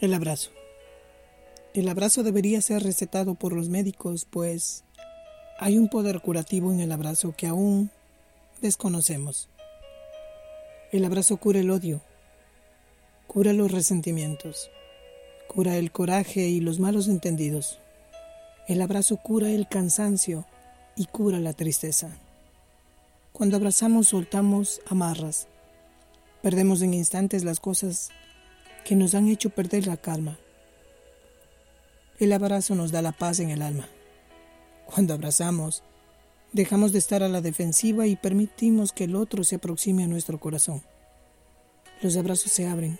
El abrazo. El abrazo debería ser recetado por los médicos, pues hay un poder curativo en el abrazo que aún desconocemos. El abrazo cura el odio, cura los resentimientos, cura el coraje y los malos entendidos. El abrazo cura el cansancio y cura la tristeza. Cuando abrazamos soltamos amarras, perdemos en instantes las cosas que nos han hecho perder la calma. El abrazo nos da la paz en el alma. Cuando abrazamos, dejamos de estar a la defensiva y permitimos que el otro se aproxime a nuestro corazón. Los abrazos se abren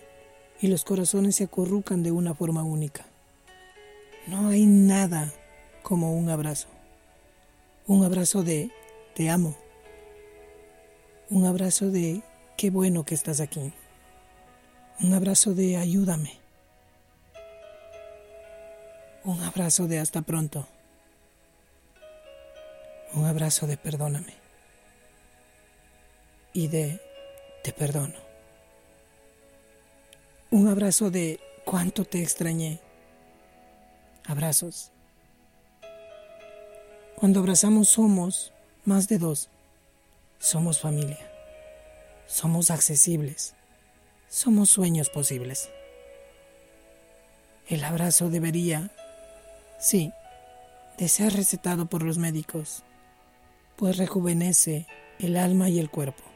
y los corazones se acurrucan de una forma única. No hay nada como un abrazo. Un abrazo de te amo. Un abrazo de qué bueno que estás aquí. Un abrazo de ayúdame. Un abrazo de hasta pronto. Un abrazo de perdóname. Y de te perdono. Un abrazo de cuánto te extrañé. Abrazos. Cuando abrazamos somos más de dos. Somos familia. Somos accesibles somos sueños posibles. El abrazo debería, sí, de ser recetado por los médicos, pues rejuvenece el alma y el cuerpo.